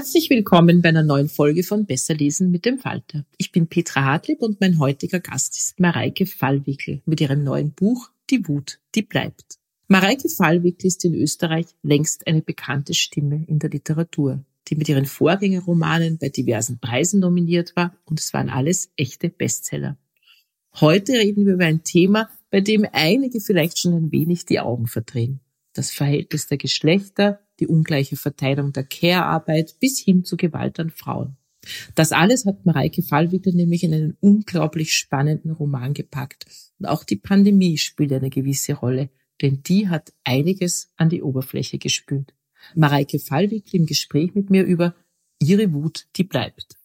Herzlich willkommen bei einer neuen Folge von Besser lesen mit dem Falter. Ich bin Petra Hartlieb und mein heutiger Gast ist Mareike Fallwickel mit ihrem neuen Buch Die Wut, die bleibt. Mareike Fallwickel ist in Österreich längst eine bekannte Stimme in der Literatur, die mit ihren Vorgängerromanen bei diversen Preisen nominiert war und es waren alles echte Bestseller. Heute reden wir über ein Thema, bei dem einige vielleicht schon ein wenig die Augen verdrehen. Das Verhältnis der Geschlechter, die ungleiche Verteilung der Care-Arbeit bis hin zu Gewalt an Frauen. Das alles hat Mareike Fallwickel nämlich in einen unglaublich spannenden Roman gepackt. Und auch die Pandemie spielt eine gewisse Rolle, denn die hat einiges an die Oberfläche gespült. Mareike Fallwickel im Gespräch mit mir über ihre Wut, die bleibt.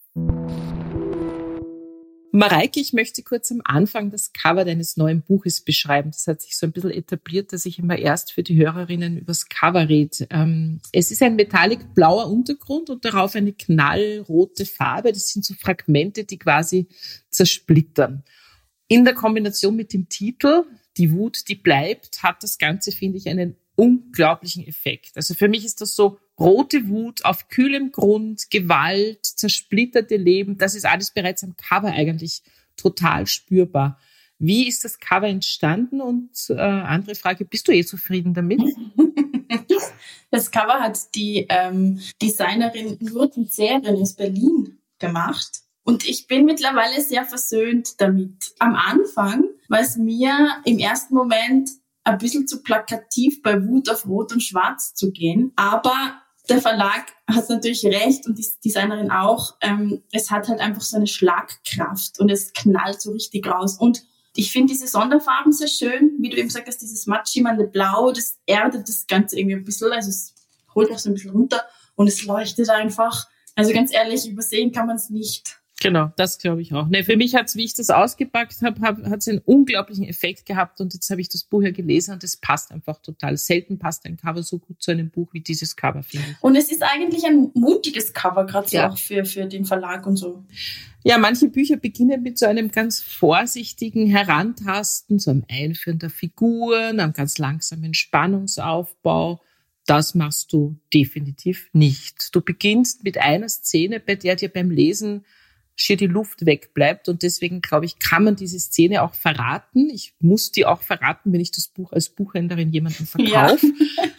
Mareike, ich möchte kurz am Anfang das Cover deines neuen Buches beschreiben. Das hat sich so ein bisschen etabliert, dass ich immer erst für die Hörerinnen übers Cover rede. Ähm, es ist ein metallic blauer Untergrund und darauf eine knallrote Farbe. Das sind so Fragmente, die quasi zersplittern. In der Kombination mit dem Titel, die Wut, die bleibt, hat das Ganze, finde ich, einen unglaublichen Effekt. Also für mich ist das so rote Wut auf kühlem Grund, Gewalt, zersplitterte Leben. Das ist alles bereits am Cover eigentlich total spürbar. Wie ist das Cover entstanden? Und äh, andere Frage, bist du eh zufrieden damit? Das Cover hat die ähm, Designerin Nurten Serien aus Berlin gemacht. Und ich bin mittlerweile sehr versöhnt damit. Am Anfang war es mir im ersten Moment ein bisschen zu plakativ bei Wut auf Rot und Schwarz zu gehen. Aber der Verlag hat natürlich recht und die Designerin auch. Ähm, es hat halt einfach so eine Schlagkraft und es knallt so richtig raus. Und ich finde diese Sonderfarben sehr schön. Wie du eben gesagt hast, dieses mattschimmernde Blau, das erdet das Ganze irgendwie ein bisschen. Also es holt auch so ein bisschen runter und es leuchtet einfach. Also ganz ehrlich, übersehen kann man es nicht. Genau, das glaube ich auch. Nee, für mich hat's, wie ich das ausgepackt habe, hab, hat es einen unglaublichen Effekt gehabt und jetzt habe ich das Buch ja gelesen und es passt einfach total. Selten passt ein Cover so gut zu einem Buch wie dieses Cover, finde ich. Und es ist eigentlich ein mutiges Cover, gerade so ja. auch für, für den Verlag und so. Ja, manche Bücher beginnen mit so einem ganz vorsichtigen Herantasten, so einem Einführen der Figuren, einem ganz langsamen Spannungsaufbau. Das machst du definitiv nicht. Du beginnst mit einer Szene, bei der dir beim Lesen schier die Luft wegbleibt. Und deswegen, glaube ich, kann man diese Szene auch verraten. Ich muss die auch verraten, wenn ich das Buch als Buchhändlerin jemandem verkaufe,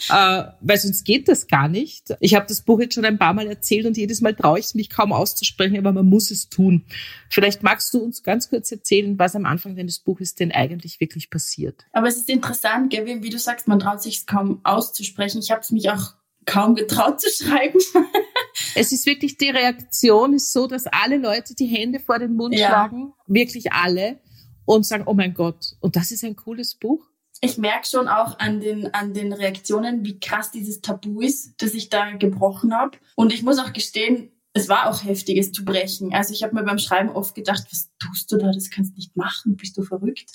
ja. äh, weil sonst geht das gar nicht. Ich habe das Buch jetzt schon ein paar Mal erzählt und jedes Mal traue ich es mich kaum auszusprechen, aber man muss es tun. Vielleicht magst du uns ganz kurz erzählen, was am Anfang deines Buches denn eigentlich wirklich passiert. Aber es ist interessant? Wie, wie du sagst, man traut sich es kaum auszusprechen. Ich habe es mich auch kaum getraut zu schreiben. es ist wirklich, die Reaktion ist so, dass alle Leute die Hände vor den Mund ja. schlagen, wirklich alle, und sagen, oh mein Gott, und das ist ein cooles Buch. Ich merke schon auch an den, an den Reaktionen, wie krass dieses Tabu ist, das ich da gebrochen habe. Und ich muss auch gestehen, es war auch heftiges zu brechen. Also ich habe mir beim Schreiben oft gedacht, was tust du da? Das kannst du nicht machen. Bist du verrückt?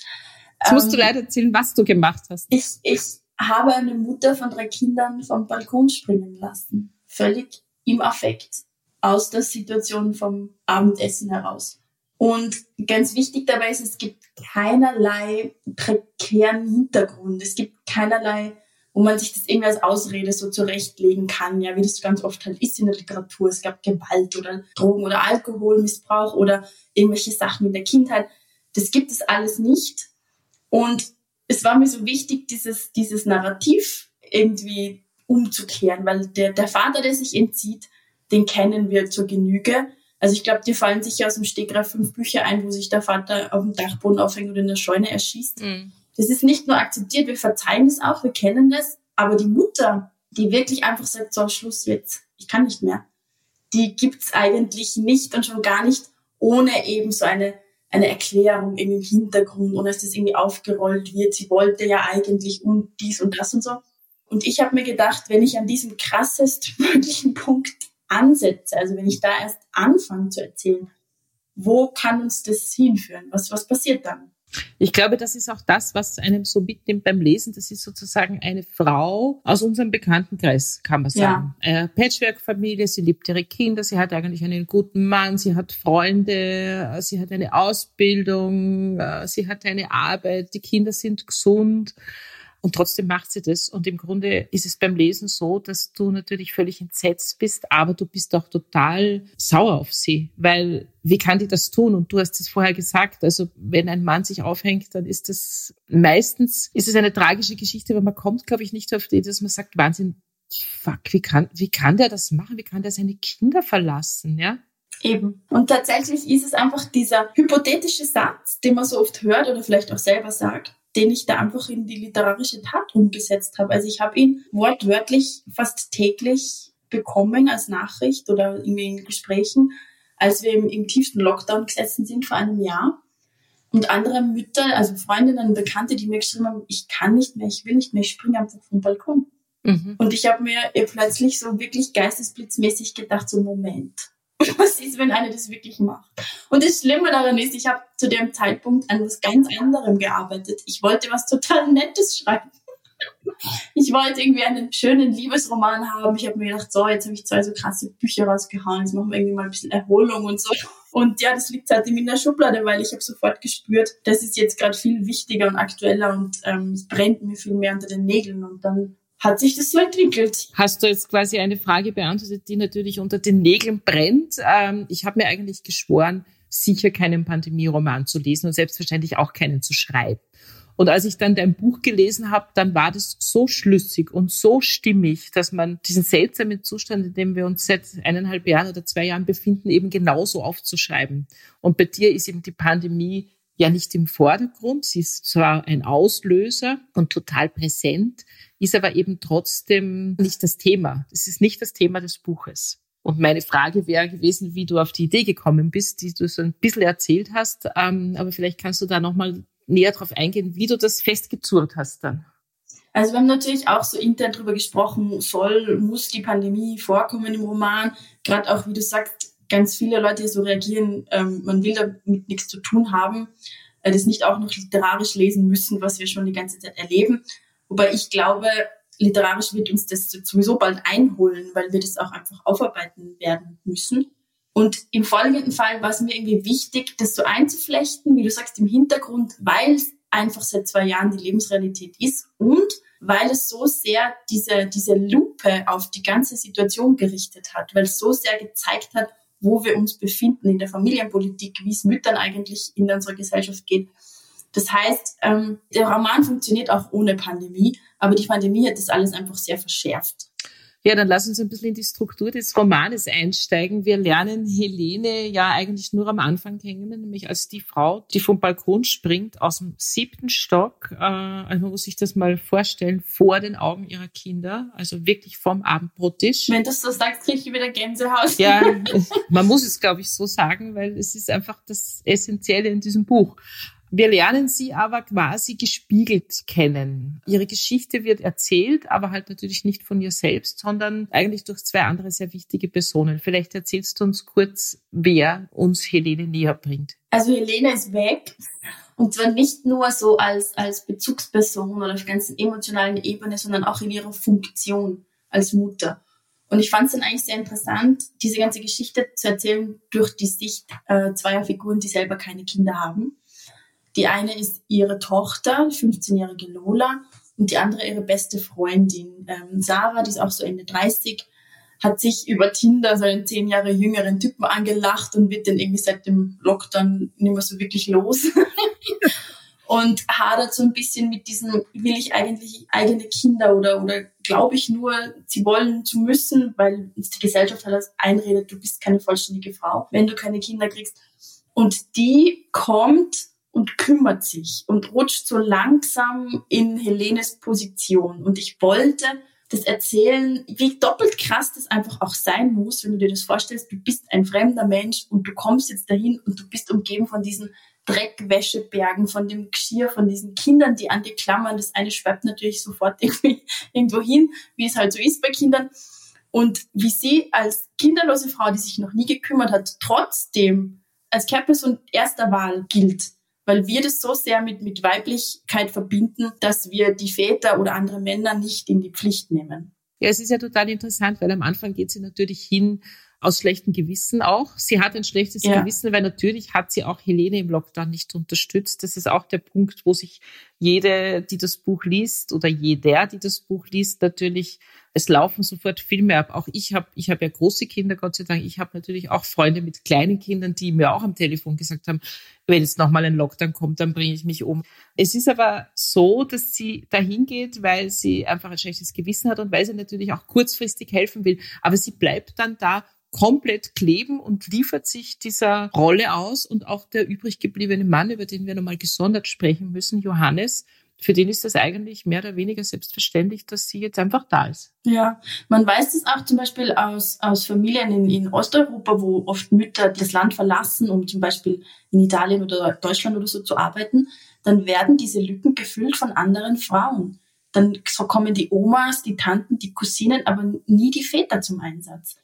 Jetzt musst ähm, du leider erzählen, was du gemacht hast. Ich, ich habe eine Mutter von drei Kindern vom Balkon springen lassen. Völlig im Affekt. Aus der Situation vom Abendessen heraus. Und ganz wichtig dabei ist, es gibt keinerlei prekären Hintergrund. Es gibt keinerlei wo man sich das irgendwie als Ausrede so zurechtlegen kann, ja, wie das ganz oft halt ist in der Literatur. Es gab Gewalt oder Drogen- oder Alkoholmissbrauch oder irgendwelche Sachen in der Kindheit. Das gibt es alles nicht. Und es war mir so wichtig, dieses, dieses Narrativ irgendwie umzukehren, weil der, der Vater, der sich entzieht, den kennen wir zur Genüge. Also ich glaube, dir fallen sicher aus dem Stegreif fünf Bücher ein, wo sich der Vater auf dem Dachboden aufhängt oder in der Scheune erschießt. Mhm. Das ist nicht nur akzeptiert, wir verzeihen das auch, wir kennen das, aber die Mutter, die wirklich einfach sagt, so Schluss jetzt, ich kann nicht mehr, die gibt's eigentlich nicht und schon gar nicht ohne eben so eine, eine Erklärung im Hintergrund, ohne dass das irgendwie aufgerollt wird. Sie wollte ja eigentlich und dies und das und so. Und ich habe mir gedacht, wenn ich an diesem krassestmöglichen Punkt ansetze, also wenn ich da erst anfange zu erzählen, wo kann uns das hinführen? Was, was passiert dann? Ich glaube, das ist auch das, was einem so mitnimmt beim Lesen. Das ist sozusagen eine Frau aus unserem Bekanntenkreis, kann man sagen. Ja. Äh, Patchwork-Familie, sie liebt ihre Kinder, sie hat eigentlich einen guten Mann, sie hat Freunde, sie hat eine Ausbildung, äh, sie hat eine Arbeit, die Kinder sind gesund. Und trotzdem macht sie das. Und im Grunde ist es beim Lesen so, dass du natürlich völlig entsetzt bist, aber du bist auch total sauer auf sie, weil wie kann die das tun? Und du hast es vorher gesagt, also wenn ein Mann sich aufhängt, dann ist das meistens, ist es eine tragische Geschichte, aber man kommt, glaube ich, nicht auf die, dass man sagt, Wahnsinn, fuck, wie kann, wie kann der das machen? Wie kann der seine Kinder verlassen, ja? Eben. Und tatsächlich ist es einfach dieser hypothetische Satz, den man so oft hört oder vielleicht auch selber sagt den ich da einfach in die literarische Tat umgesetzt habe. Also ich habe ihn wortwörtlich fast täglich bekommen als Nachricht oder irgendwie in Gesprächen, als wir im, im tiefsten Lockdown gesessen sind vor einem Jahr. Und andere Mütter, also Freundinnen, Bekannte, die mir geschrieben haben, ich kann nicht mehr, ich will nicht mehr, ich springe einfach vom Balkon. Mhm. Und ich habe mir plötzlich so wirklich geistesblitzmäßig gedacht, so Moment, was ist, wenn eine das wirklich macht? Und das Schlimme daran ist, ich habe zu dem Zeitpunkt an was ganz anderem gearbeitet. Ich wollte was total Nettes schreiben. Ich wollte irgendwie einen schönen Liebesroman haben. Ich habe mir gedacht, so, jetzt habe ich zwei so krasse Bücher rausgehauen, jetzt machen wir irgendwie mal ein bisschen Erholung und so. Und ja, das liegt seitdem in der Schublade, weil ich habe sofort gespürt, das ist jetzt gerade viel wichtiger und aktueller und ähm, es brennt mir viel mehr unter den Nägeln. Und dann hat sich das so entwickelt. Hast du jetzt quasi eine Frage beantwortet, die natürlich unter den Nägeln brennt? Ähm, ich habe mir eigentlich geschworen, sicher keinen Pandemie-Roman zu lesen und selbstverständlich auch keinen zu schreiben. Und als ich dann dein Buch gelesen habe, dann war das so schlüssig und so stimmig, dass man diesen seltsamen Zustand, in dem wir uns seit eineinhalb Jahren oder zwei Jahren befinden, eben genauso aufzuschreiben. Und bei dir ist eben die Pandemie ja nicht im Vordergrund. Sie ist zwar ein Auslöser und total präsent, ist aber eben trotzdem nicht das Thema. Es ist nicht das Thema des Buches. Und meine Frage wäre gewesen, wie du auf die Idee gekommen bist, die du so ein bisschen erzählt hast. Ähm, aber vielleicht kannst du da nochmal näher drauf eingehen, wie du das festgezurrt hast dann. Also wir haben natürlich auch so intern darüber gesprochen, soll, muss die Pandemie vorkommen im Roman. Gerade auch, wie du sagst, ganz viele Leute so reagieren, ähm, man will damit nichts zu tun haben, äh, das nicht auch noch literarisch lesen müssen, was wir schon die ganze Zeit erleben. Wobei ich glaube, literarisch wird uns das sowieso bald einholen, weil wir das auch einfach aufarbeiten werden müssen. Und im folgenden Fall war es mir irgendwie wichtig, das so einzuflechten, wie du sagst, im Hintergrund, weil es einfach seit zwei Jahren die Lebensrealität ist und weil es so sehr diese, diese Lupe auf die ganze Situation gerichtet hat, weil es so sehr gezeigt hat, wo wir uns befinden in der Familienpolitik, wie es Müttern eigentlich in unserer Gesellschaft geht. Das heißt, ähm, der Roman funktioniert auch ohne Pandemie, aber die Pandemie hat das alles einfach sehr verschärft. Ja, dann lass uns ein bisschen in die Struktur des Romanes einsteigen. Wir lernen Helene ja eigentlich nur am Anfang kennen, nämlich als die Frau, die vom Balkon springt aus dem siebten Stock. Äh, also man muss sich das mal vorstellen, vor den Augen ihrer Kinder, also wirklich vom Abendbrottisch. Wenn du so sagst, kriege ich wieder Gänsehaut. Ja, man muss es, glaube ich, so sagen, weil es ist einfach das Essentielle in diesem Buch. Wir lernen sie aber quasi gespiegelt kennen. Ihre Geschichte wird erzählt, aber halt natürlich nicht von ihr selbst, sondern eigentlich durch zwei andere sehr wichtige Personen. Vielleicht erzählst du uns kurz, wer uns Helene näher bringt. Also Helene ist weg. Und zwar nicht nur so als, als Bezugsperson oder auf ganz emotionalen Ebene, sondern auch in ihrer Funktion als Mutter. Und ich fand es dann eigentlich sehr interessant, diese ganze Geschichte zu erzählen durch die Sicht äh, zweier Figuren, die selber keine Kinder haben. Die eine ist ihre Tochter, 15-jährige Lola, und die andere ihre beste Freundin, ähm, Sarah, die ist auch so Ende 30, hat sich über Tinder so einen zehn Jahre jüngeren Typen angelacht und wird dann irgendwie seit dem Lockdown nicht mehr so wirklich los. und hadert so ein bisschen mit diesem, will ich eigentlich eigene Kinder oder, oder glaube ich nur, sie wollen zu müssen, weil uns die Gesellschaft halt einredet, du bist keine vollständige Frau, wenn du keine Kinder kriegst. Und die kommt und kümmert sich und rutscht so langsam in Helenes Position. Und ich wollte das erzählen, wie doppelt krass das einfach auch sein muss, wenn du dir das vorstellst, du bist ein fremder Mensch und du kommst jetzt dahin und du bist umgeben von diesen Dreckwäschebergen, von dem Geschirr, von diesen Kindern, die an dir klammern. Das eine schwappt natürlich sofort irgendwie irgendwo hin, wie es halt so ist bei Kindern. Und wie sie als kinderlose Frau, die sich noch nie gekümmert hat, trotzdem als Care-Person erster Wahl gilt weil wir das so sehr mit, mit Weiblichkeit verbinden, dass wir die Väter oder andere Männer nicht in die Pflicht nehmen. Ja, es ist ja total interessant, weil am Anfang geht sie natürlich hin aus schlechtem Gewissen auch. Sie hat ein schlechtes ja. Gewissen, weil natürlich hat sie auch Helene im Lockdown nicht unterstützt. Das ist auch der Punkt, wo sich jede, die das Buch liest oder jeder, die das Buch liest, natürlich es laufen sofort Filme ab. Auch ich habe ich hab ja große Kinder, Gott sei Dank. Ich habe natürlich auch Freunde mit kleinen Kindern, die mir auch am Telefon gesagt haben, wenn jetzt nochmal ein Lockdown kommt, dann bringe ich mich um. Es ist aber so, dass sie dahin geht, weil sie einfach ein schlechtes Gewissen hat und weil sie natürlich auch kurzfristig helfen will. Aber sie bleibt dann da komplett kleben und liefert sich dieser Rolle aus. Und auch der übrig gebliebene Mann, über den wir nochmal gesondert sprechen müssen, Johannes, für den ist das eigentlich mehr oder weniger selbstverständlich, dass sie jetzt einfach da ist. Ja, man weiß das auch zum Beispiel aus, aus Familien in, in Osteuropa, wo oft Mütter das Land verlassen, um zum Beispiel in Italien oder Deutschland oder so zu arbeiten. Dann werden diese Lücken gefüllt von anderen Frauen. Dann kommen die Omas, die Tanten, die Cousinen, aber nie die Väter zum Einsatz.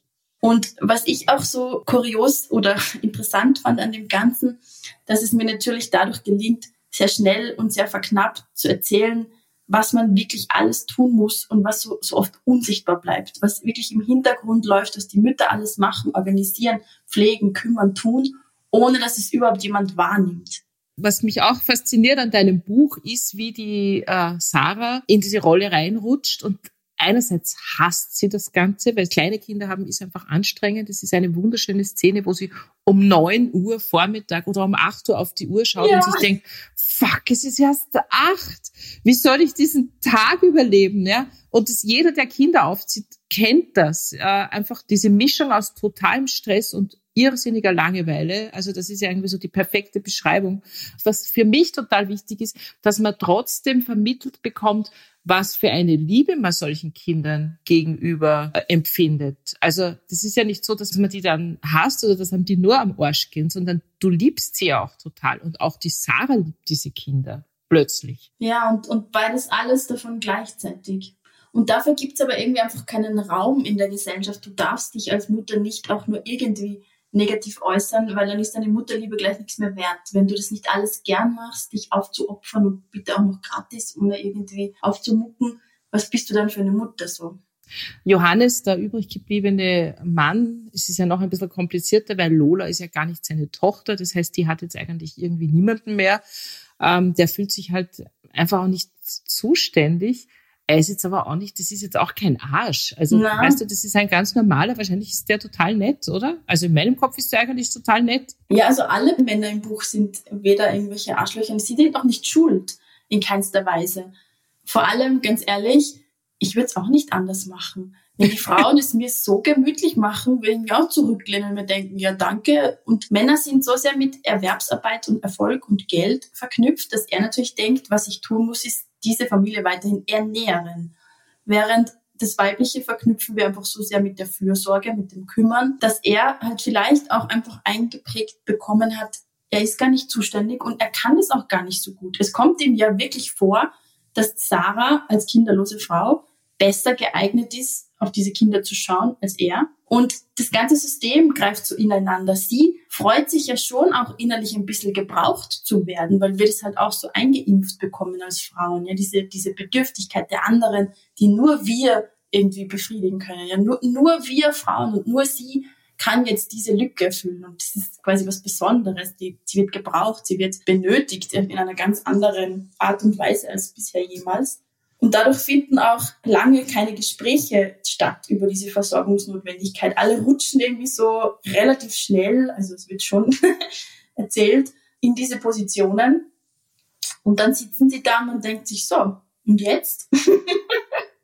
Und was ich auch so kurios oder interessant fand an dem Ganzen, dass es mir natürlich dadurch gelingt, sehr schnell und sehr verknappt zu erzählen, was man wirklich alles tun muss und was so, so oft unsichtbar bleibt, was wirklich im Hintergrund läuft, was die Mütter alles machen, organisieren, pflegen, kümmern, tun, ohne dass es überhaupt jemand wahrnimmt. Was mich auch fasziniert an deinem Buch ist, wie die äh, Sarah in diese Rolle reinrutscht und einerseits hasst sie das Ganze, weil kleine Kinder haben ist einfach anstrengend. Es ist eine wunderschöne Szene, wo sie um neun Uhr Vormittag oder um acht Uhr auf die Uhr schaut ja. und sich denkt, fuck, es ist erst acht. Wie soll ich diesen Tag überleben? Ja? Und das, jeder, der Kinder aufzieht, kennt das. Äh, einfach diese Mischung aus totalem Stress und irrsinniger Langeweile. Also das ist ja irgendwie so die perfekte Beschreibung. Was für mich total wichtig ist, dass man trotzdem vermittelt bekommt, was für eine Liebe man solchen Kindern gegenüber äh, empfindet. Also das ist ja nicht so, dass man die dann hasst oder dass einem die nur am Arsch gehen, sondern du liebst sie auch total. Und auch die Sarah liebt diese Kinder plötzlich. Ja, und, und beides alles davon gleichzeitig. Und dafür gibt's aber irgendwie einfach keinen Raum in der Gesellschaft. Du darfst dich als Mutter nicht auch nur irgendwie negativ äußern, weil dann ist deine Mutterliebe gleich nichts mehr wert. Wenn du das nicht alles gern machst, dich aufzuopfern und bitte auch noch gratis, ohne irgendwie aufzumucken, was bist du dann für eine Mutter so? Johannes, der übrig gebliebene Mann, es ist ja noch ein bisschen komplizierter, weil Lola ist ja gar nicht seine Tochter. Das heißt, die hat jetzt eigentlich irgendwie niemanden mehr. Ähm, der fühlt sich halt einfach auch nicht zuständig. Er ist jetzt aber auch nicht, das ist jetzt auch kein Arsch. Also, Nein. weißt du, das ist ein ganz normaler, wahrscheinlich ist der total nett, oder? Also in meinem Kopf ist der eigentlich total nett. Ja, also alle Männer im Buch sind weder irgendwelche Arschlöcher, sie sind auch nicht schuld, in keinster Weise. Vor allem, ganz ehrlich, ich würde es auch nicht anders machen. Wenn die Frauen es mir so gemütlich machen, würde ich mich auch zurücklehnen und mir denken, ja danke. Und Männer sind so sehr mit Erwerbsarbeit und Erfolg und Geld verknüpft, dass er natürlich denkt, was ich tun muss, ist diese Familie weiterhin ernähren. Während das Weibliche verknüpfen wir einfach so sehr mit der Fürsorge, mit dem Kümmern, dass er halt vielleicht auch einfach eingeprägt bekommen hat, er ist gar nicht zuständig und er kann es auch gar nicht so gut. Es kommt ihm ja wirklich vor, dass Sarah als kinderlose Frau besser geeignet ist, auf diese Kinder zu schauen als er. Und das ganze System greift so ineinander. Sie freut sich ja schon auch innerlich ein bisschen gebraucht zu werden, weil wir das halt auch so eingeimpft bekommen als Frauen. Ja, diese, diese Bedürftigkeit der anderen, die nur wir irgendwie befriedigen können. Ja, nur, nur wir Frauen und nur sie kann jetzt diese Lücke erfüllen. Und das ist quasi was Besonderes. Die, sie wird gebraucht, sie wird benötigt in einer ganz anderen Art und Weise als bisher jemals. Und dadurch finden auch lange keine Gespräche statt über diese Versorgungsnotwendigkeit. Alle rutschen irgendwie so relativ schnell, also es wird schon erzählt, in diese Positionen. Und dann sitzen sie da und man denkt sich so, und jetzt?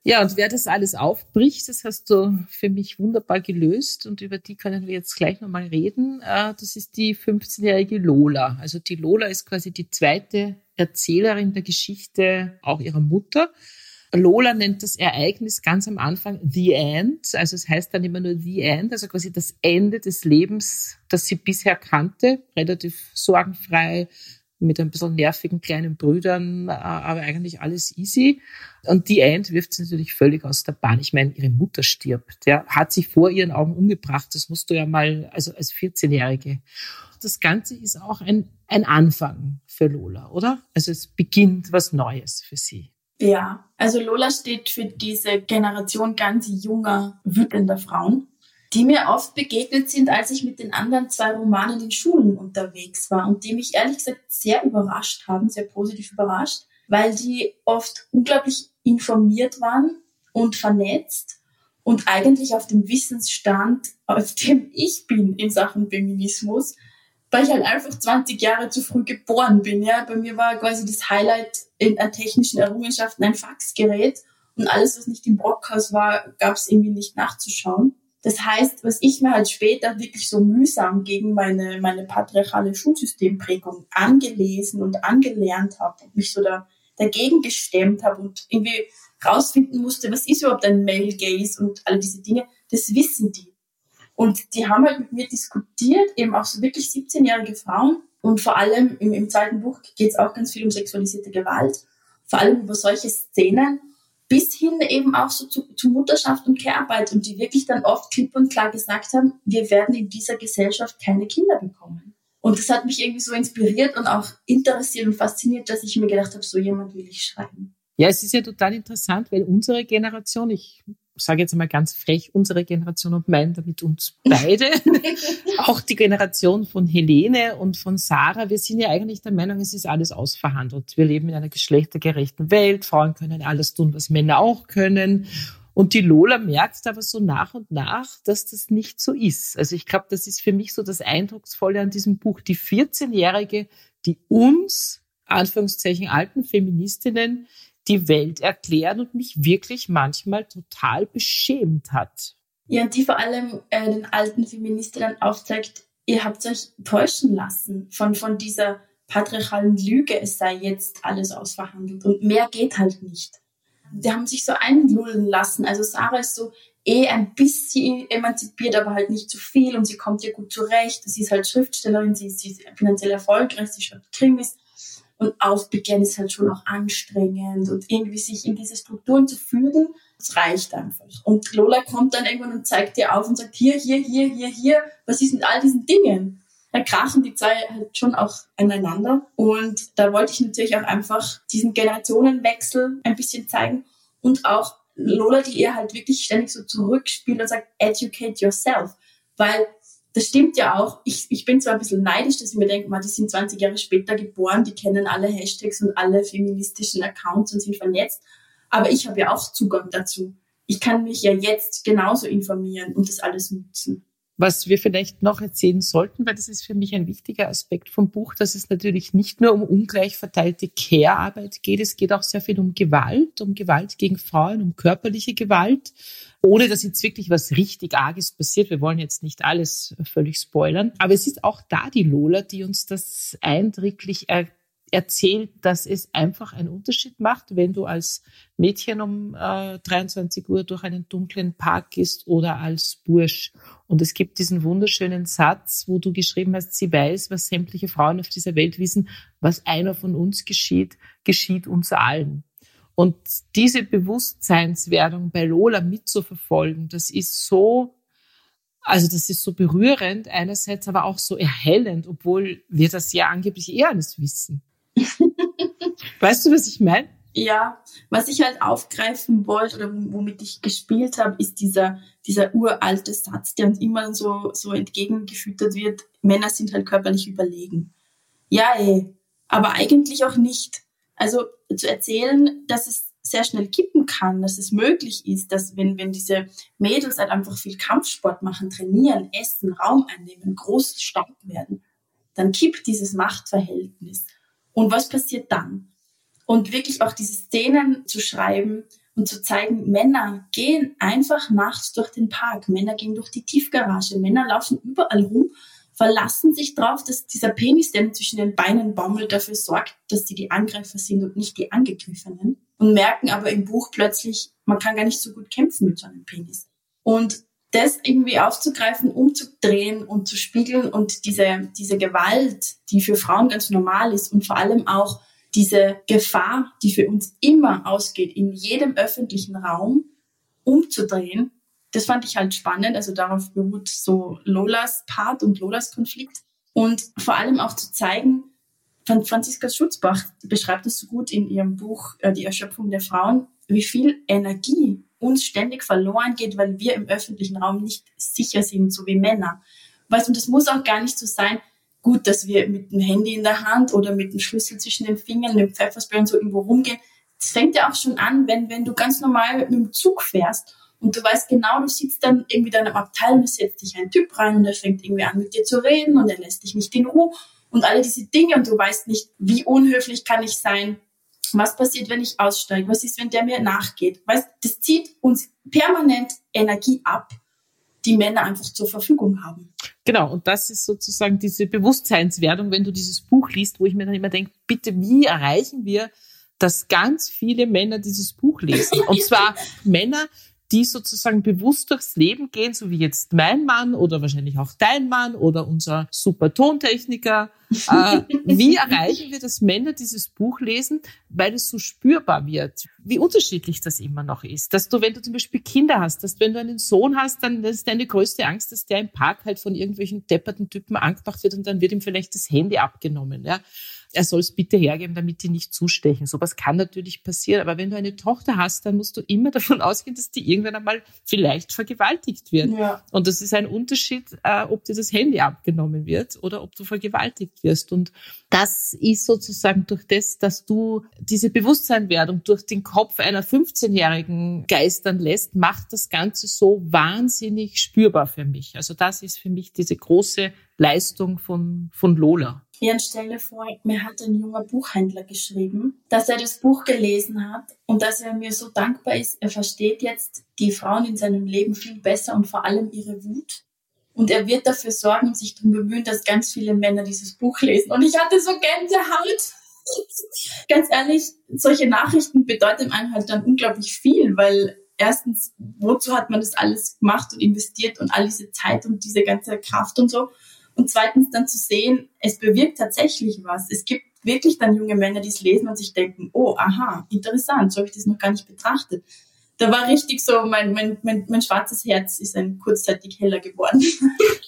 Ja, und wer das alles aufbricht, das hast du für mich wunderbar gelöst und über die können wir jetzt gleich nochmal reden. Äh, das ist die 15-jährige Lola. Also die Lola ist quasi die zweite Erzählerin der Geschichte auch ihrer Mutter. Lola nennt das Ereignis ganz am Anfang The End, also es heißt dann immer nur The End, also quasi das Ende des Lebens, das sie bisher kannte, relativ sorgenfrei, mit ein bisschen nervigen kleinen Brüdern, äh, aber eigentlich alles easy. Und die End wirft sie natürlich völlig aus der Bahn. Ich meine, ihre Mutter stirbt, ja, hat sich vor ihren Augen umgebracht. Das musst du ja mal, also als 14-Jährige. Das Ganze ist auch ein, ein Anfang für Lola, oder? Also es beginnt was Neues für sie. Ja, also Lola steht für diese Generation ganz junger, wütender Frauen die mir oft begegnet sind, als ich mit den anderen zwei Romanen in Schulen unterwegs war und die mich ehrlich gesagt sehr überrascht haben, sehr positiv überrascht, weil die oft unglaublich informiert waren und vernetzt und eigentlich auf dem Wissensstand, auf dem ich bin in Sachen Feminismus, weil ich halt einfach 20 Jahre zu früh geboren bin. Ja, bei mir war quasi das Highlight in technischen Errungenschaften ein Faxgerät und alles, was nicht im Brockhaus war, gab es irgendwie nicht nachzuschauen. Das heißt, was ich mir halt später wirklich so mühsam gegen meine, meine patriarchale Schulsystemprägung angelesen und angelernt habe und mich so da, dagegen gestemmt habe und irgendwie rausfinden musste, was ist überhaupt ein Male Gaze und all diese Dinge, das wissen die. Und die haben halt mit mir diskutiert, eben auch so wirklich 17-jährige Frauen. Und vor allem im, im zweiten Buch geht es auch ganz viel um sexualisierte Gewalt, vor allem über solche Szenen bis hin eben auch so zu, zu Mutterschaft und Care-Arbeit und die wirklich dann oft klipp und klar gesagt haben, wir werden in dieser Gesellschaft keine Kinder bekommen. Und das hat mich irgendwie so inspiriert und auch interessiert und fasziniert, dass ich mir gedacht habe, so jemand will ich schreiben. Ja, es ist ja total interessant, weil unsere Generation, ich sage jetzt einmal ganz frech, unsere Generation und meine damit uns beide, auch die Generation von Helene und von Sarah, wir sind ja eigentlich der Meinung, es ist alles ausverhandelt. Wir leben in einer geschlechtergerechten Welt, Frauen können alles tun, was Männer auch können. Und die Lola merkt aber so nach und nach, dass das nicht so ist. Also ich glaube, das ist für mich so das Eindrucksvolle an diesem Buch. Die 14-Jährige, die uns, Anführungszeichen, alten Feministinnen, die Welt erklären und mich wirklich manchmal total beschämt hat. Ja, die vor allem äh, den alten Feministinnen aufzeigt, ihr habt euch täuschen lassen von, von dieser patriarchalen Lüge, es sei jetzt alles ausverhandelt und mehr geht halt nicht. Die haben sich so einlullen lassen. Also Sarah ist so eh ein bisschen emanzipiert, aber halt nicht zu viel und sie kommt ihr gut zurecht. Sie ist halt Schriftstellerin, sie ist, sie ist finanziell erfolgreich, sie schreibt Krimis und Aufbegehren ist halt schon auch anstrengend und irgendwie sich in diese Strukturen zu fügen, das reicht einfach. Und Lola kommt dann irgendwann und zeigt dir auf und sagt, hier, hier, hier, hier, hier, was ist mit all diesen Dingen? Da krachen die zwei halt schon auch aneinander. Und da wollte ich natürlich auch einfach diesen Generationenwechsel ein bisschen zeigen und auch Lola, die ihr halt wirklich ständig so zurückspielt und sagt, educate yourself. Weil das stimmt ja auch. Ich, ich bin zwar ein bisschen neidisch, dass ich mir denke, man, die sind 20 Jahre später geboren, die kennen alle Hashtags und alle feministischen Accounts und sind vernetzt. Aber ich habe ja auch Zugang dazu. Ich kann mich ja jetzt genauso informieren und das alles nutzen. Was wir vielleicht noch erzählen sollten, weil das ist für mich ein wichtiger Aspekt vom Buch, dass es natürlich nicht nur um ungleich verteilte Care-Arbeit geht, es geht auch sehr viel um Gewalt, um Gewalt gegen Frauen, um körperliche Gewalt, ohne dass jetzt wirklich was richtig Arges passiert. Wir wollen jetzt nicht alles völlig spoilern, aber es ist auch da die Lola, die uns das eindrücklich er erzählt, dass es einfach einen Unterschied macht, wenn du als Mädchen um äh, 23 Uhr durch einen dunklen Park gehst oder als Bursch. Und es gibt diesen wunderschönen Satz, wo du geschrieben hast, sie weiß, was sämtliche Frauen auf dieser Welt wissen, was einer von uns geschieht, geschieht uns allen. Und diese Bewusstseinswerdung bei Lola mitzuverfolgen, das ist so, also das ist so berührend einerseits, aber auch so erhellend, obwohl wir das ja angeblich eher alles wissen. weißt du, was ich meine? Ja, was ich halt aufgreifen wollte oder womit ich gespielt habe, ist dieser, dieser uralte Satz, der uns immer so, so entgegengefüttert wird. Männer sind halt körperlich überlegen. Ja, ey, aber eigentlich auch nicht. Also zu erzählen, dass es sehr schnell kippen kann, dass es möglich ist, dass wenn, wenn diese Mädels halt einfach viel Kampfsport machen, trainieren, essen, Raum einnehmen, groß, stark werden, dann kippt dieses Machtverhältnis. Und was passiert dann? Und wirklich auch diese Szenen zu schreiben und zu zeigen, Männer gehen einfach nachts durch den Park, Männer gehen durch die Tiefgarage, Männer laufen überall rum, verlassen sich darauf, dass dieser Penis, der zwischen den Beinen baumelt, dafür sorgt, dass sie die Angreifer sind und nicht die Angegriffenen. Und merken aber im Buch plötzlich, man kann gar nicht so gut kämpfen mit so einem Penis. Und das irgendwie aufzugreifen, umzudrehen und zu spiegeln und diese, diese Gewalt, die für Frauen ganz normal ist und vor allem auch diese Gefahr, die für uns immer ausgeht, in jedem öffentlichen Raum umzudrehen, das fand ich halt spannend. Also darauf beruht so Lolas Part und Lolas Konflikt. Und vor allem auch zu zeigen, Franziska Schutzbach beschreibt es so gut in ihrem Buch äh, Die Erschöpfung der Frauen, wie viel Energie uns ständig verloren geht, weil wir im öffentlichen Raum nicht sicher sind, so wie Männer. Weißt du, das muss auch gar nicht so sein, gut, dass wir mit dem Handy in der Hand oder mit dem Schlüssel zwischen den Fingern, dem Pfefferspray und so irgendwo rumgehen. Das fängt ja auch schon an, wenn, wenn du ganz normal mit dem Zug fährst und du weißt genau, du sitzt dann irgendwie in einem Abteil und es setzt dich ein Typ rein und er fängt irgendwie an mit dir zu reden und er lässt dich nicht in Ruhe und alle diese Dinge und du weißt nicht, wie unhöflich kann ich sein, was passiert, wenn ich aussteige? Was ist, wenn der mir nachgeht? Weißt, das zieht uns permanent Energie ab, die Männer einfach zur Verfügung haben. Genau, und das ist sozusagen diese Bewusstseinswerdung, wenn du dieses Buch liest, wo ich mir dann immer denke, bitte, wie erreichen wir, dass ganz viele Männer dieses Buch lesen? Und zwar Männer, die sozusagen bewusst durchs Leben gehen, so wie jetzt mein Mann oder wahrscheinlich auch dein Mann oder unser super Tontechniker. Äh, wie erreichen wir, dass Männer dieses Buch lesen, weil es so spürbar wird? Wie unterschiedlich das immer noch ist. Dass du, wenn du zum Beispiel Kinder hast, dass wenn du einen Sohn hast, dann ist deine größte Angst, dass der im Park halt von irgendwelchen depperten Typen angemacht wird und dann wird ihm vielleicht das Handy abgenommen. Ja? Er soll es bitte hergeben, damit die nicht zustechen. Sowas kann natürlich passieren. Aber wenn du eine Tochter hast, dann musst du immer davon ausgehen, dass die irgendwann einmal vielleicht vergewaltigt wird. Ja. Und das ist ein Unterschied, äh, ob dir das Handy abgenommen wird oder ob du vergewaltigt wirst. Und das ist sozusagen durch das, dass du diese Bewusstseinwerdung durch den Kopf einer 15-Jährigen geistern lässt, macht das Ganze so wahnsinnig spürbar für mich. Also das ist für mich diese große Leistung von, von Lola. Ja, stell dir vor, mir hat ein junger Buchhändler geschrieben, dass er das Buch gelesen hat und dass er mir so dankbar ist. Er versteht jetzt die Frauen in seinem Leben viel besser und vor allem ihre Wut. Und er wird dafür sorgen und sich darum bemühen, dass ganz viele Männer dieses Buch lesen. Und ich hatte so Gänsehaut. ganz ehrlich, solche Nachrichten bedeuten einem halt dann unglaublich viel, weil erstens, wozu hat man das alles gemacht und investiert und all diese Zeit und diese ganze Kraft und so. Und zweitens dann zu sehen, es bewirkt tatsächlich was. Es gibt wirklich dann junge Männer, die es lesen und sich denken, oh, aha, interessant, so habe ich das noch gar nicht betrachtet da war richtig so, mein, mein, mein, mein schwarzes Herz ist ein kurzzeitig heller geworden.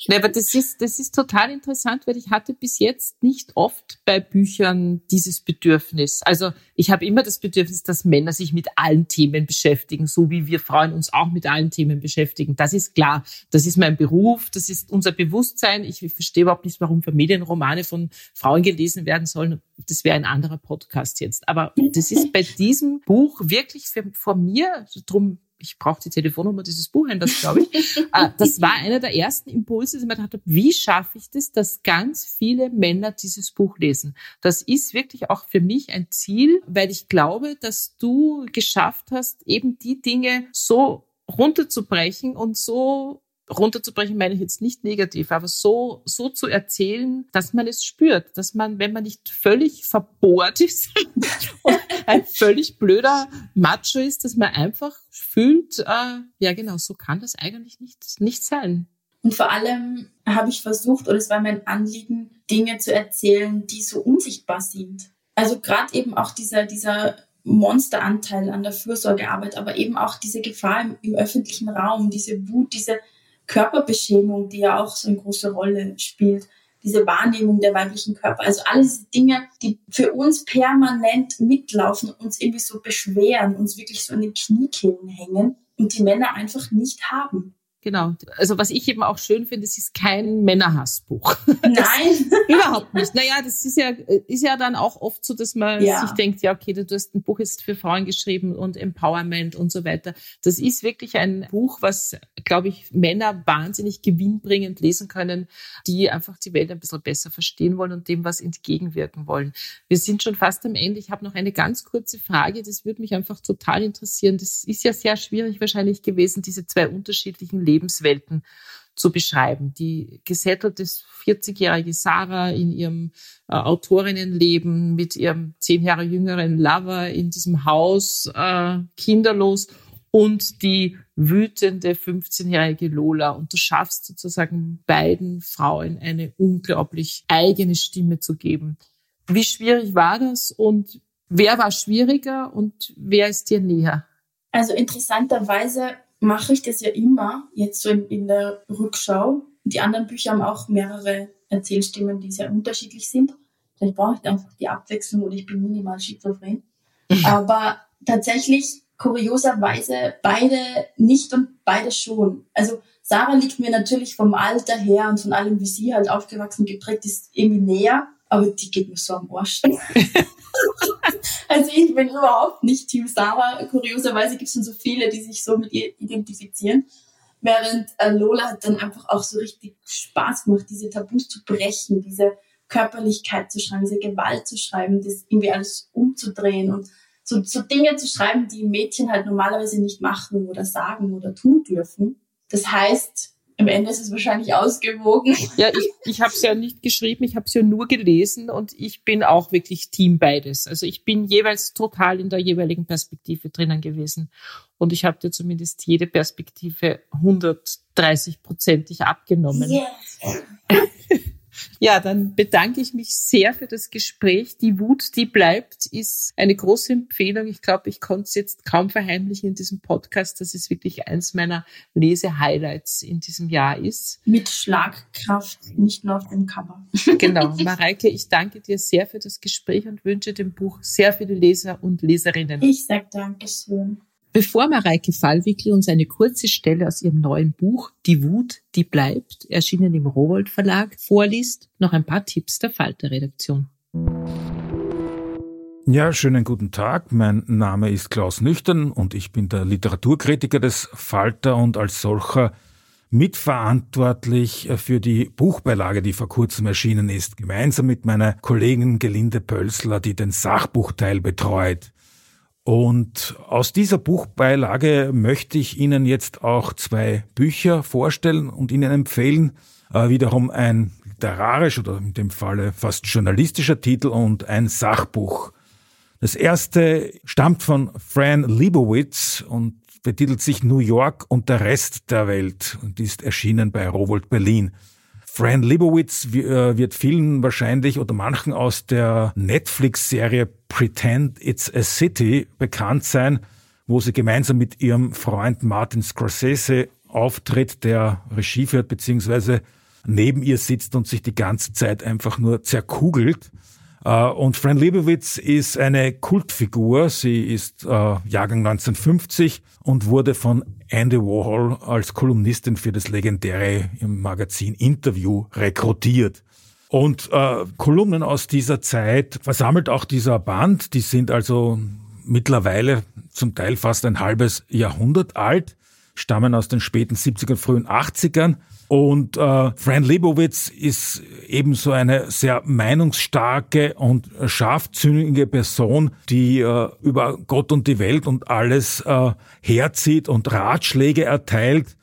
Nee, aber das ist, das ist total interessant, weil ich hatte bis jetzt nicht oft bei Büchern dieses Bedürfnis. Also ich habe immer das Bedürfnis, dass Männer sich mit allen Themen beschäftigen, so wie wir Frauen uns auch mit allen Themen beschäftigen. Das ist klar. Das ist mein Beruf, das ist unser Bewusstsein. Ich verstehe überhaupt nicht, warum Familienromane von Frauen gelesen werden sollen. Das wäre ein anderer Podcast jetzt. Aber das ist bei diesem Buch wirklich vor mir drum, ich brauche die Telefonnummer dieses Buchhändlers, glaube ich. Äh, das war einer der ersten Impulse, die ich mir gedacht habe, wie schaffe ich das, dass ganz viele Männer dieses Buch lesen? Das ist wirklich auch für mich ein Ziel, weil ich glaube, dass du geschafft hast, eben die Dinge so runterzubrechen und so runterzubrechen meine ich jetzt nicht negativ, aber so, so zu erzählen, dass man es spürt, dass man, wenn man nicht völlig verbohrt ist und ein völlig blöder Macho ist, dass man einfach fühlt, äh, ja genau, so kann das eigentlich nicht, nicht sein. Und vor allem habe ich versucht, oder es war mein Anliegen, Dinge zu erzählen, die so unsichtbar sind. Also gerade eben auch dieser, dieser Monsteranteil an der Fürsorgearbeit, aber eben auch diese Gefahr im, im öffentlichen Raum, diese Wut, diese Körperbeschämung, die ja auch so eine große Rolle spielt, diese Wahrnehmung der weiblichen Körper. Also all diese Dinge, die für uns permanent mitlaufen, uns irgendwie so beschweren, uns wirklich so an den Kniekehlen hängen und die Männer einfach nicht haben. Genau. Also was ich eben auch schön finde, es ist kein Männerhassbuch. Nein. überhaupt nicht. Naja, das ist ja, ist ja dann auch oft so, dass man ja. sich denkt, ja, okay, du hast ein Buch jetzt für Frauen geschrieben und Empowerment und so weiter. Das ist wirklich ein Buch, was, glaube ich, Männer wahnsinnig gewinnbringend lesen können, die einfach die Welt ein bisschen besser verstehen wollen und dem was entgegenwirken wollen. Wir sind schon fast am Ende. Ich habe noch eine ganz kurze Frage. Das würde mich einfach total interessieren. Das ist ja sehr schwierig wahrscheinlich gewesen, diese zwei unterschiedlichen Lebenswelten zu beschreiben. Die gesettelte 40-jährige Sarah in ihrem äh, Autorinnenleben mit ihrem zehn Jahre jüngeren Lover in diesem Haus, äh, kinderlos und die wütende 15-jährige Lola. Und du schaffst sozusagen beiden Frauen eine unglaublich eigene Stimme zu geben. Wie schwierig war das und wer war schwieriger und wer ist dir näher? Also interessanterweise mache ich das ja immer, jetzt so in, in der Rückschau. Die anderen Bücher haben auch mehrere Erzählstimmen, die sehr unterschiedlich sind. Vielleicht brauche ich einfach die Abwechslung oder ich bin minimal schizophren. Aber tatsächlich, kurioserweise, beide nicht und beide schon. Also Sarah liegt mir natürlich vom Alter her und von allem, wie sie halt aufgewachsen geprägt ist, irgendwie näher. Aber die geht mir so am Arsch. also ich bin überhaupt nicht Team Sarah. Kurioserweise gibt es schon so viele, die sich so mit ihr identifizieren. Während äh, Lola hat dann einfach auch so richtig Spaß gemacht, diese Tabus zu brechen, diese Körperlichkeit zu schreiben, diese Gewalt zu schreiben, das irgendwie alles umzudrehen und so, so Dinge zu schreiben, die Mädchen halt normalerweise nicht machen oder sagen oder tun dürfen. Das heißt, am Ende ist es wahrscheinlich ausgewogen. Ja, ich, ich habe es ja nicht geschrieben, ich habe es ja nur gelesen und ich bin auch wirklich Team beides. Also ich bin jeweils total in der jeweiligen Perspektive drinnen gewesen und ich habe dir zumindest jede Perspektive 130-prozentig abgenommen. Yes. Ja, dann bedanke ich mich sehr für das Gespräch. Die Wut, die bleibt, ist eine große Empfehlung. Ich glaube, ich konnte es jetzt kaum verheimlichen in diesem Podcast, dass es wirklich eins meiner Lese-Highlights in diesem Jahr ist. Mit Schlagkraft, nicht nur auf dem Cover. Genau. Mareike, ich danke dir sehr für das Gespräch und wünsche dem Buch sehr viele Leser und Leserinnen. Ich sage Dankeschön. Bevor Mareike Fallwickel uns eine kurze Stelle aus ihrem neuen Buch Die Wut, die bleibt, erschienen im Rowold Verlag, vorliest, noch ein paar Tipps der Falter-Redaktion. Ja, schönen guten Tag. Mein Name ist Klaus Nüchtern und ich bin der Literaturkritiker des Falter und als solcher mitverantwortlich für die Buchbeilage, die vor kurzem erschienen ist, gemeinsam mit meiner Kollegin Gelinde Pölsler, die den Sachbuchteil betreut. Und aus dieser Buchbeilage möchte ich Ihnen jetzt auch zwei Bücher vorstellen und Ihnen empfehlen. Äh, wiederum ein literarisch oder in dem Falle fast journalistischer Titel und ein Sachbuch. Das erste stammt von Fran Lebowitz und betitelt sich New York und der Rest der Welt und ist erschienen bei Rowold Berlin. Fran Lebowitz äh, wird vielen wahrscheinlich oder manchen aus der Netflix-Serie Pretend It's a City bekannt sein, wo sie gemeinsam mit ihrem Freund Martin Scorsese auftritt, der Regie führt bzw. neben ihr sitzt und sich die ganze Zeit einfach nur zerkugelt. Äh, und Fran Lebowitz ist eine Kultfigur. Sie ist äh, Jahrgang 1950 und wurde von Andy Warhol als Kolumnistin für das legendäre Magazin Interview rekrutiert. Und äh, Kolumnen aus dieser Zeit versammelt auch dieser Band. Die sind also mittlerweile zum Teil fast ein halbes Jahrhundert alt, stammen aus den späten 70er, frühen 80ern und äh, Fran Lebowitz ist ebenso eine sehr meinungsstarke und scharfzüngige Person, die äh, über Gott und die Welt und alles äh, herzieht und Ratschläge erteilt.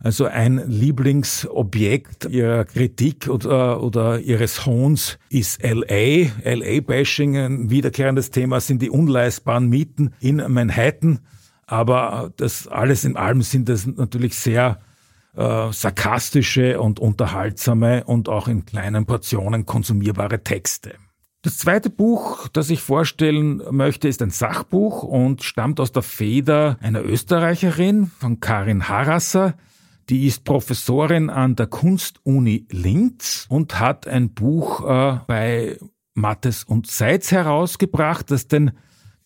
Also ein Lieblingsobjekt ihrer Kritik oder, oder ihres Hohns ist LA. LA-Bashing, ein wiederkehrendes Thema sind die unleistbaren Mieten in Manhattan. Aber das alles in allem sind das natürlich sehr äh, sarkastische und unterhaltsame und auch in kleinen Portionen konsumierbare Texte. Das zweite Buch, das ich vorstellen möchte, ist ein Sachbuch und stammt aus der Feder einer Österreicherin von Karin Harasser. Die ist Professorin an der Kunstuni Linz und hat ein Buch äh, bei Mattes und Seitz herausgebracht, das den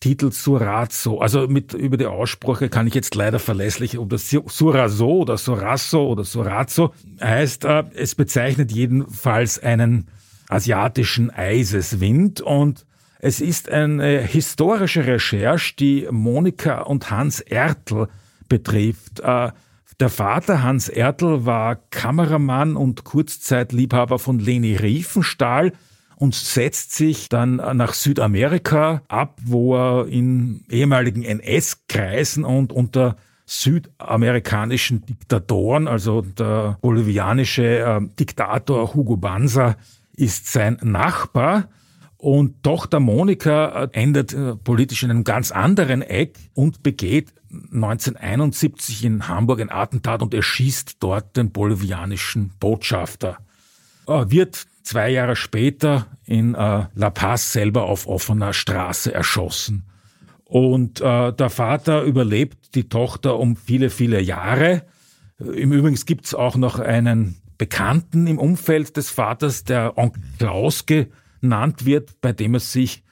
Titel Surazzo, also mit über die Aussprache kann ich jetzt leider verlässlich, ob das Surazo oder Surasso oder Surazzo heißt, äh, es bezeichnet jedenfalls einen asiatischen Eiseswind und es ist eine historische Recherche, die Monika und Hans Ertl betrifft. Äh, der Vater Hans Ertl war Kameramann und Kurzzeitliebhaber von Leni Riefenstahl und setzt sich dann nach Südamerika ab, wo er in ehemaligen NS-Kreisen und unter südamerikanischen Diktatoren, also der bolivianische äh, Diktator Hugo Banza ist sein Nachbar und Tochter Monika äh, endet äh, politisch in einem ganz anderen Eck und begeht 1971 in Hamburg ein Attentat und erschießt dort den bolivianischen Botschafter. Äh, wird zwei Jahre später in äh, La Paz selber auf offener Straße erschossen. Und äh, der Vater überlebt die Tochter um viele, viele Jahre. Im Übrigen gibt's auch noch einen Bekannten im Umfeld des Vaters, der Onkel Klaus genannt wird, bei dem es sich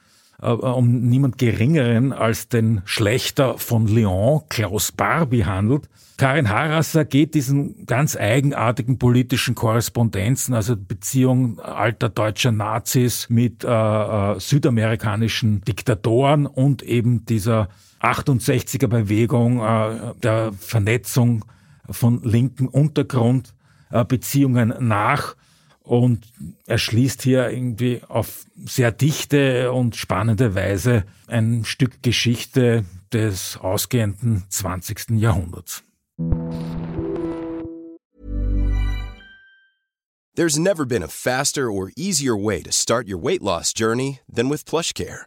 um niemand Geringeren als den Schlechter von Lyon, Klaus Barbie, handelt. Karin Harasser geht diesen ganz eigenartigen politischen Korrespondenzen, also Beziehung alter deutscher Nazis mit äh, äh, südamerikanischen Diktatoren und eben dieser 68er Bewegung äh, der Vernetzung von linken Untergrund äh, Beziehungen nach und er schließt hier irgendwie auf sehr dichte und spannende Weise ein Stück Geschichte des ausgehenden 20. Jahrhunderts. There's never been a faster or easier way to start your weight loss journey than with PlushCare.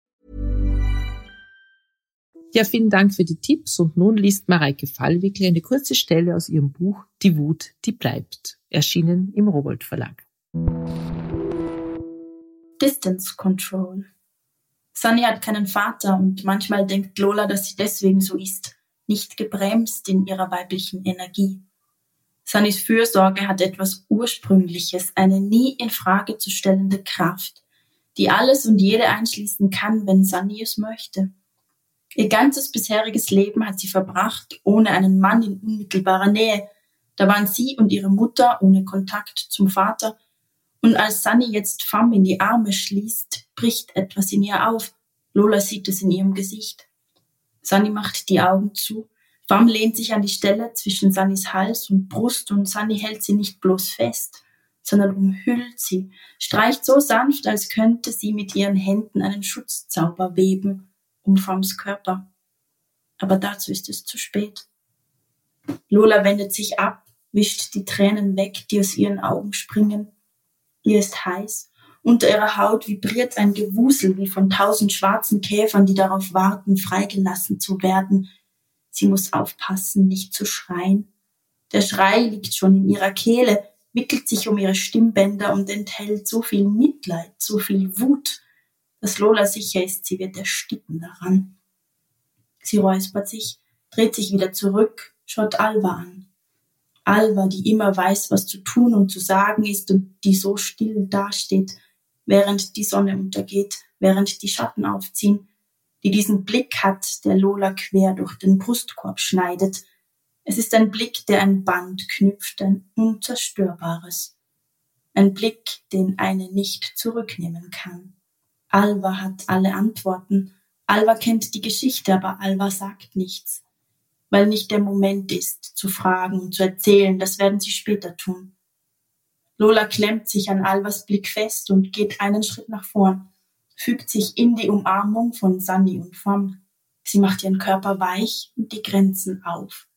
Ja, vielen Dank für die Tipps und nun liest Mareike Fallwickel eine kurze Stelle aus ihrem Buch Die Wut, die bleibt, erschienen im Robolt Verlag. Distance Control. Sunny hat keinen Vater und manchmal denkt Lola, dass sie deswegen so ist, nicht gebremst in ihrer weiblichen Energie. Sunnys Fürsorge hat etwas Ursprüngliches, eine nie in Frage zu stellende Kraft, die alles und jede einschließen kann, wenn Sunny es möchte. Ihr ganzes bisheriges Leben hat sie verbracht ohne einen Mann in unmittelbarer Nähe. Da waren sie und ihre Mutter ohne Kontakt zum Vater. Und als Sunny jetzt Fam in die Arme schließt, bricht etwas in ihr auf. Lola sieht es in ihrem Gesicht. Sunny macht die Augen zu. Fam lehnt sich an die Stelle zwischen Sunnys Hals und Brust und Sunny hält sie nicht bloß fest, sondern umhüllt sie, streicht so sanft, als könnte sie mit ihren Händen einen Schutzzauber weben um Froms Körper. Aber dazu ist es zu spät. Lola wendet sich ab, wischt die Tränen weg, die aus ihren Augen springen. Ihr ist heiß. Unter ihrer Haut vibriert ein Gewusel wie von tausend schwarzen Käfern, die darauf warten, freigelassen zu werden. Sie muss aufpassen, nicht zu schreien. Der Schrei liegt schon in ihrer Kehle, wickelt sich um ihre Stimmbänder und enthält so viel Mitleid, so viel Wut, dass Lola sicher ist, sie wird ersticken daran. Sie räuspert sich, dreht sich wieder zurück, schaut Alva an. Alva, die immer weiß, was zu tun und zu sagen ist und die so still dasteht, während die Sonne untergeht, während die Schatten aufziehen, die diesen Blick hat, der Lola quer durch den Brustkorb schneidet. Es ist ein Blick, der ein Band knüpft, ein unzerstörbares. Ein Blick, den eine nicht zurücknehmen kann. Alva hat alle Antworten. Alva kennt die Geschichte, aber Alva sagt nichts. Weil nicht der Moment ist, zu fragen und zu erzählen, das werden sie später tun. Lola klemmt sich an Alvas Blick fest und geht einen Schritt nach vorn, fügt sich in die Umarmung von Sunny und Fam. Sie macht ihren Körper weich und die Grenzen auf.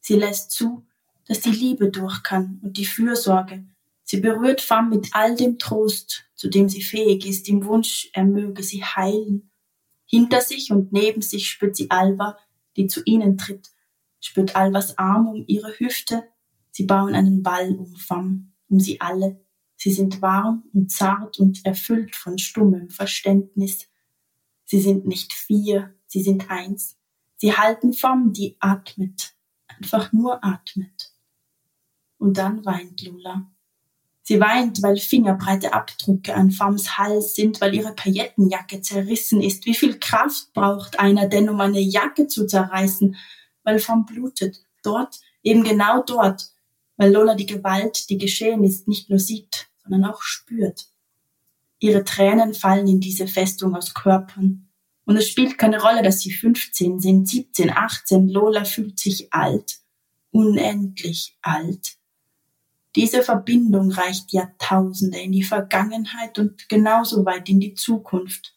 Sie lässt zu, dass die Liebe durch kann und die Fürsorge. Sie berührt Fam mit all dem Trost, zu dem sie fähig ist, im Wunsch, er möge sie heilen. Hinter sich und neben sich spürt sie Alva, die zu ihnen tritt, spürt Alvas Arm um ihre Hüfte. Sie bauen einen Ball um Fam um sie alle. Sie sind warm und zart und erfüllt von stummem Verständnis. Sie sind nicht vier, sie sind eins. Sie halten Form, die atmet, einfach nur atmet. Und dann weint Lula. Sie weint, weil fingerbreite Abdrücke an Fams Hals sind, weil ihre Paillettenjacke zerrissen ist. Wie viel Kraft braucht einer denn, um eine Jacke zu zerreißen? Weil Fam blutet. Dort, eben genau dort, weil Lola die Gewalt, die geschehen ist, nicht nur sieht, sondern auch spürt. Ihre Tränen fallen in diese Festung aus Körpern. Und es spielt keine Rolle, dass sie 15 sind, 17, 18. Lola fühlt sich alt, unendlich alt. Diese Verbindung reicht Jahrtausende in die Vergangenheit und genauso weit in die Zukunft.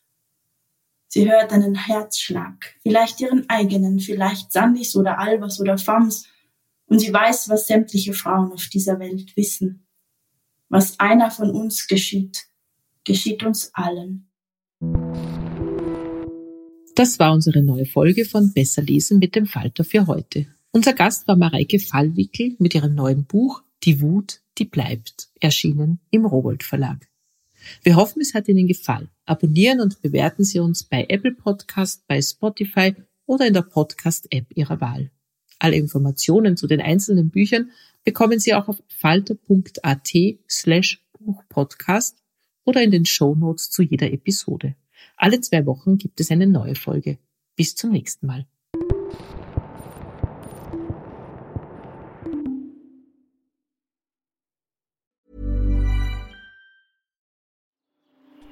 Sie hört einen Herzschlag, vielleicht ihren eigenen, vielleicht Sandys oder Albers oder Fams, und sie weiß, was sämtliche Frauen auf dieser Welt wissen. Was einer von uns geschieht, geschieht uns allen. Das war unsere neue Folge von Besser lesen mit dem Falter für heute. Unser Gast war Mareike Fallwickel mit ihrem neuen Buch Die Wut, die bleibt, erschienen im Rowold Verlag. Wir hoffen, es hat Ihnen gefallen. Abonnieren und bewerten Sie uns bei Apple Podcast, bei Spotify oder in der Podcast-App Ihrer Wahl. Alle Informationen zu den einzelnen Büchern bekommen Sie auch auf falter.at slash Buchpodcast oder in den Show Notes zu jeder Episode. Alle zwei Wochen gibt es eine neue Folge. Bis zum nächsten Mal.